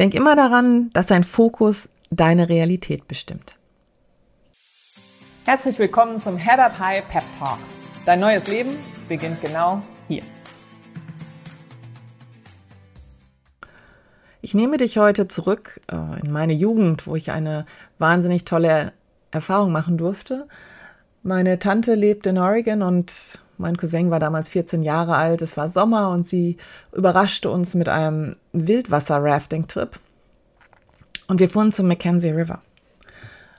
Denk immer daran, dass dein Fokus deine Realität bestimmt. Herzlich willkommen zum Head Up High Pep Talk. Dein neues Leben beginnt genau hier. Ich nehme dich heute zurück äh, in meine Jugend, wo ich eine wahnsinnig tolle Erfahrung machen durfte. Meine Tante lebt in Oregon und mein Cousin war damals 14 Jahre alt. Es war Sommer und sie überraschte uns mit einem Wildwasser-Rafting-Trip. Und wir fuhren zum Mackenzie River.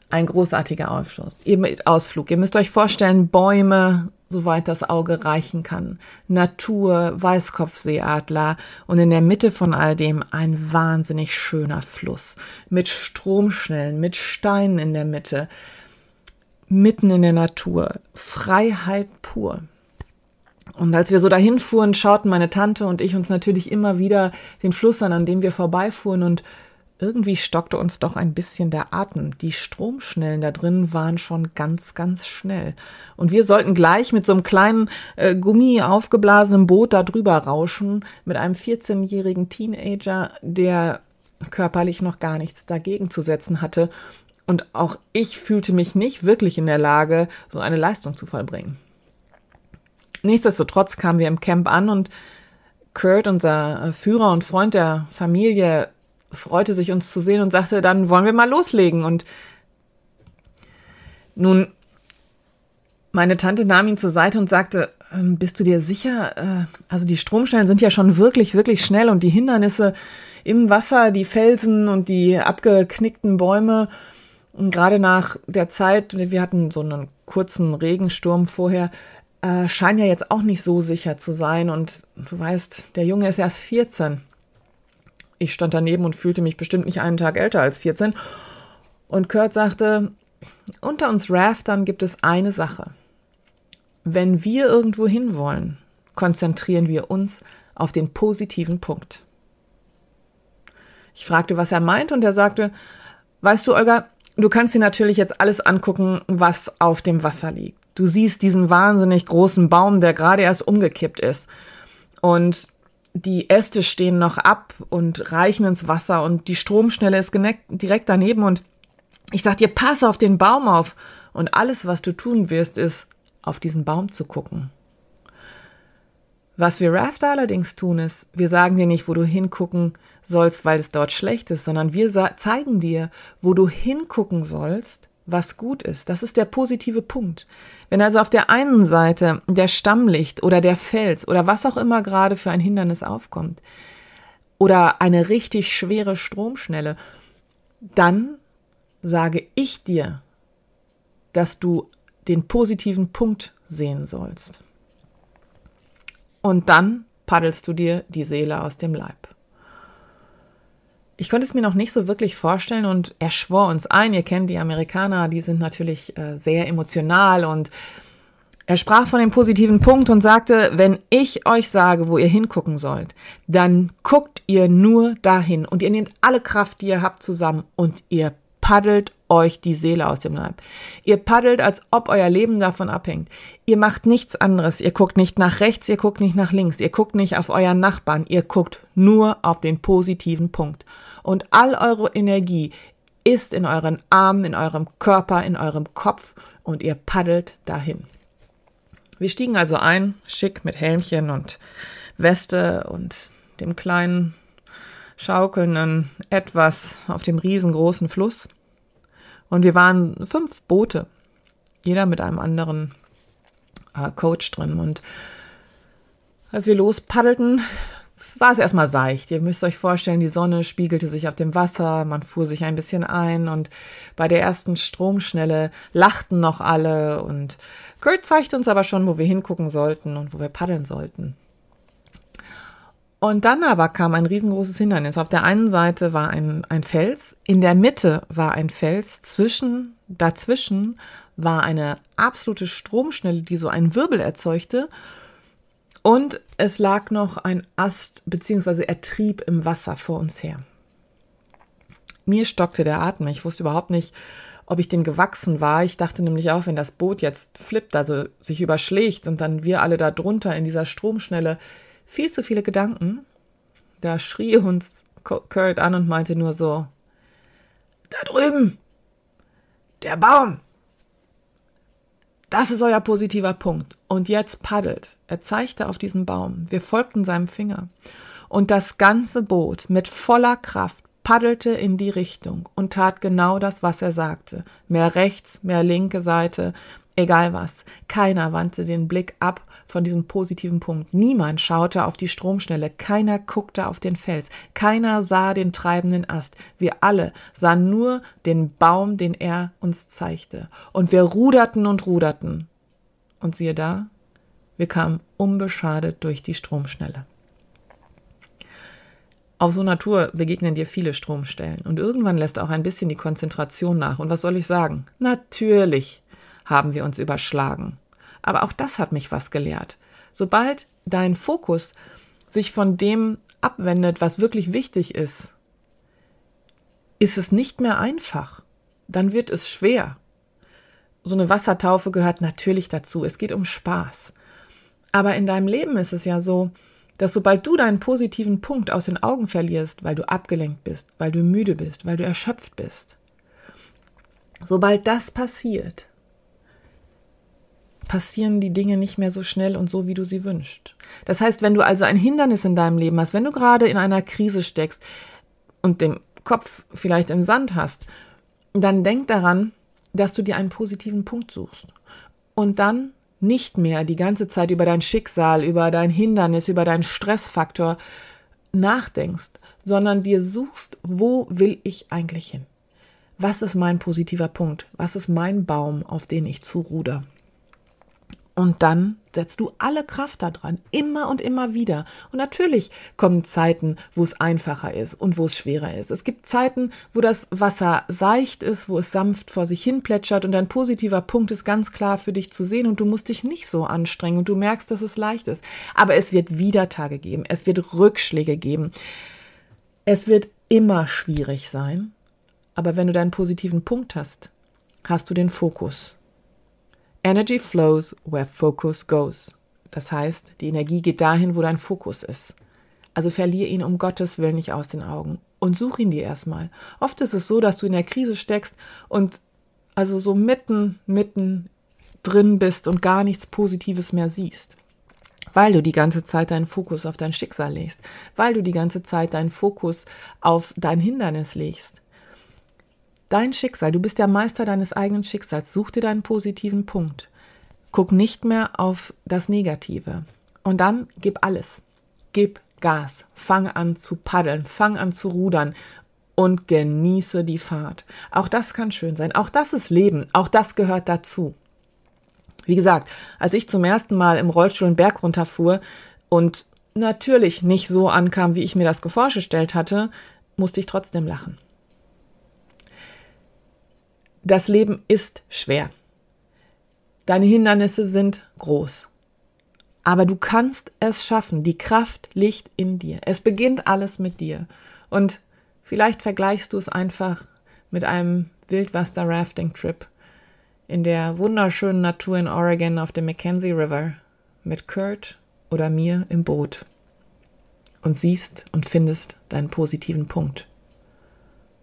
Ein großartiger Ausflug. Ausflug. Ihr müsst euch vorstellen, Bäume, soweit das Auge reichen kann. Natur, Weißkopfseeadler und in der Mitte von all dem ein wahnsinnig schöner Fluss mit Stromschnellen, mit Steinen in der Mitte, mitten in der Natur. Freiheit pur. Und als wir so dahin fuhren, schauten meine Tante und ich uns natürlich immer wieder den Fluss an, an dem wir vorbeifuhren und irgendwie stockte uns doch ein bisschen der Atem. Die Stromschnellen da drin waren schon ganz, ganz schnell. Und wir sollten gleich mit so einem kleinen äh, Gummi aufgeblasenen Boot da drüber rauschen, mit einem 14-jährigen Teenager, der körperlich noch gar nichts dagegen zu setzen hatte. Und auch ich fühlte mich nicht wirklich in der Lage, so eine Leistung zu vollbringen. Nichtsdestotrotz kamen wir im Camp an und Kurt, unser Führer und Freund der Familie, freute sich, uns zu sehen und sagte, dann wollen wir mal loslegen. Und nun, meine Tante nahm ihn zur Seite und sagte, ähm, bist du dir sicher? Äh, also die Stromschnellen sind ja schon wirklich, wirklich schnell und die Hindernisse im Wasser, die Felsen und die abgeknickten Bäume. Und gerade nach der Zeit, wir hatten so einen kurzen Regensturm vorher, äh, scheinen ja jetzt auch nicht so sicher zu sein. Und du weißt, der Junge ist erst 14. Ich stand daneben und fühlte mich bestimmt nicht einen Tag älter als 14. Und Kurt sagte, unter uns Raftern gibt es eine Sache. Wenn wir irgendwo hinwollen, konzentrieren wir uns auf den positiven Punkt. Ich fragte, was er meint, und er sagte, weißt du, Olga, du kannst dir natürlich jetzt alles angucken, was auf dem Wasser liegt. Du siehst diesen wahnsinnig großen Baum, der gerade erst umgekippt ist. Und die Äste stehen noch ab und reichen ins Wasser und die Stromschnelle ist direkt daneben und ich sag dir, pass auf den Baum auf und alles, was du tun wirst, ist, auf diesen Baum zu gucken. Was wir Rafter allerdings tun, ist, wir sagen dir nicht, wo du hingucken sollst, weil es dort schlecht ist, sondern wir zeigen dir, wo du hingucken sollst, was gut ist. Das ist der positive Punkt. Wenn also auf der einen Seite der Stammlicht oder der Fels oder was auch immer gerade für ein Hindernis aufkommt oder eine richtig schwere Stromschnelle, dann sage ich dir, dass du den positiven Punkt sehen sollst. Und dann paddelst du dir die Seele aus dem Leib. Ich konnte es mir noch nicht so wirklich vorstellen und er schwor uns ein, ihr kennt die Amerikaner, die sind natürlich äh, sehr emotional und er sprach von dem positiven Punkt und sagte, wenn ich euch sage, wo ihr hingucken sollt, dann guckt ihr nur dahin und ihr nehmt alle Kraft, die ihr habt, zusammen und ihr paddelt euch die Seele aus dem Leib. Ihr paddelt, als ob euer Leben davon abhängt. Ihr macht nichts anderes. Ihr guckt nicht nach rechts, ihr guckt nicht nach links, ihr guckt nicht auf euren Nachbarn, ihr guckt nur auf den positiven Punkt und all eure Energie ist in euren Armen, in eurem Körper, in eurem Kopf und ihr paddelt dahin. Wir stiegen also ein, schick mit Helmchen und Weste und dem kleinen schaukelnden etwas auf dem riesengroßen Fluss. Und wir waren fünf Boote, jeder mit einem anderen äh, Coach drin. Und als wir lospaddelten, war es erstmal seicht. Ihr müsst euch vorstellen, die Sonne spiegelte sich auf dem Wasser, man fuhr sich ein bisschen ein und bei der ersten Stromschnelle lachten noch alle und Kurt zeigte uns aber schon, wo wir hingucken sollten und wo wir paddeln sollten. Und dann aber kam ein riesengroßes Hindernis. Auf der einen Seite war ein, ein Fels, in der Mitte war ein Fels, zwischen, dazwischen war eine absolute Stromschnelle, die so einen Wirbel erzeugte und es lag noch ein Ast bzw. er trieb im Wasser vor uns her. Mir stockte der Atem. Ich wusste überhaupt nicht, ob ich dem gewachsen war. Ich dachte nämlich auch, wenn das Boot jetzt flippt, also sich überschlägt und dann wir alle da drunter in dieser Stromschnelle, viel zu viele Gedanken. Da schrie uns Kurt an und meinte nur so, da drüben, der Baum. Das ist euer positiver Punkt. Und jetzt paddelt. Er zeigte auf diesen Baum. Wir folgten seinem Finger. Und das ganze Boot mit voller Kraft paddelte in die Richtung und tat genau das, was er sagte. Mehr rechts, mehr linke Seite, egal was. Keiner wandte den Blick ab von diesem positiven Punkt. Niemand schaute auf die Stromschnelle, keiner guckte auf den Fels, keiner sah den treibenden Ast. Wir alle sahen nur den Baum, den er uns zeigte. Und wir ruderten und ruderten. Und siehe da, wir kamen unbeschadet durch die Stromschnelle. Auf so Natur begegnen dir viele Stromstellen und irgendwann lässt auch ein bisschen die Konzentration nach. Und was soll ich sagen? Natürlich haben wir uns überschlagen. Aber auch das hat mich was gelehrt. Sobald dein Fokus sich von dem abwendet, was wirklich wichtig ist, ist es nicht mehr einfach. Dann wird es schwer. So eine Wassertaufe gehört natürlich dazu. Es geht um Spaß. Aber in deinem Leben ist es ja so, dass sobald du deinen positiven Punkt aus den Augen verlierst, weil du abgelenkt bist, weil du müde bist, weil du erschöpft bist, sobald das passiert, passieren die Dinge nicht mehr so schnell und so, wie du sie wünschst. Das heißt, wenn du also ein Hindernis in deinem Leben hast, wenn du gerade in einer Krise steckst und den Kopf vielleicht im Sand hast, dann denk daran, dass du dir einen positiven Punkt suchst. Und dann nicht mehr die ganze Zeit über dein Schicksal, über dein Hindernis, über deinen Stressfaktor nachdenkst, sondern dir suchst, wo will ich eigentlich hin? Was ist mein positiver Punkt? Was ist mein Baum, auf den ich zuruder? Und dann setzt du alle Kraft daran, immer und immer wieder. Und natürlich kommen Zeiten, wo es einfacher ist und wo es schwerer ist. Es gibt Zeiten, wo das Wasser seicht ist, wo es sanft vor sich hin plätschert und ein positiver Punkt ist ganz klar für dich zu sehen und du musst dich nicht so anstrengen und du merkst, dass es leicht ist. Aber es wird wieder Tage geben, es wird Rückschläge geben. Es wird immer schwierig sein. Aber wenn du deinen positiven Punkt hast, hast du den Fokus. Energy flows where focus goes. Das heißt, die Energie geht dahin, wo dein Fokus ist. Also verlier ihn um Gottes Willen nicht aus den Augen und such ihn dir erstmal. Oft ist es so, dass du in der Krise steckst und also so mitten, mitten drin bist und gar nichts Positives mehr siehst. Weil du die ganze Zeit deinen Fokus auf dein Schicksal legst, weil du die ganze Zeit deinen Fokus auf dein Hindernis legst. Dein Schicksal, du bist der Meister deines eigenen Schicksals. Such dir deinen positiven Punkt. Guck nicht mehr auf das Negative. Und dann gib alles. Gib Gas. Fang an zu paddeln. Fang an zu rudern. Und genieße die Fahrt. Auch das kann schön sein. Auch das ist Leben. Auch das gehört dazu. Wie gesagt, als ich zum ersten Mal im Rollstuhl einen Berg runterfuhr und natürlich nicht so ankam, wie ich mir das vorgestellt hatte, musste ich trotzdem lachen. Das Leben ist schwer. Deine Hindernisse sind groß. Aber du kannst es schaffen. Die Kraft liegt in dir. Es beginnt alles mit dir. Und vielleicht vergleichst du es einfach mit einem Wildwasser-Rafting-Trip in der wunderschönen Natur in Oregon auf dem Mackenzie River mit Kurt oder mir im Boot und siehst und findest deinen positiven Punkt.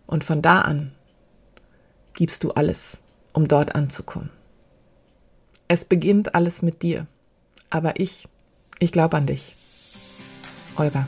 Und von da an gibst du alles, um dort anzukommen. Es beginnt alles mit dir. Aber ich, ich glaube an dich. Olga.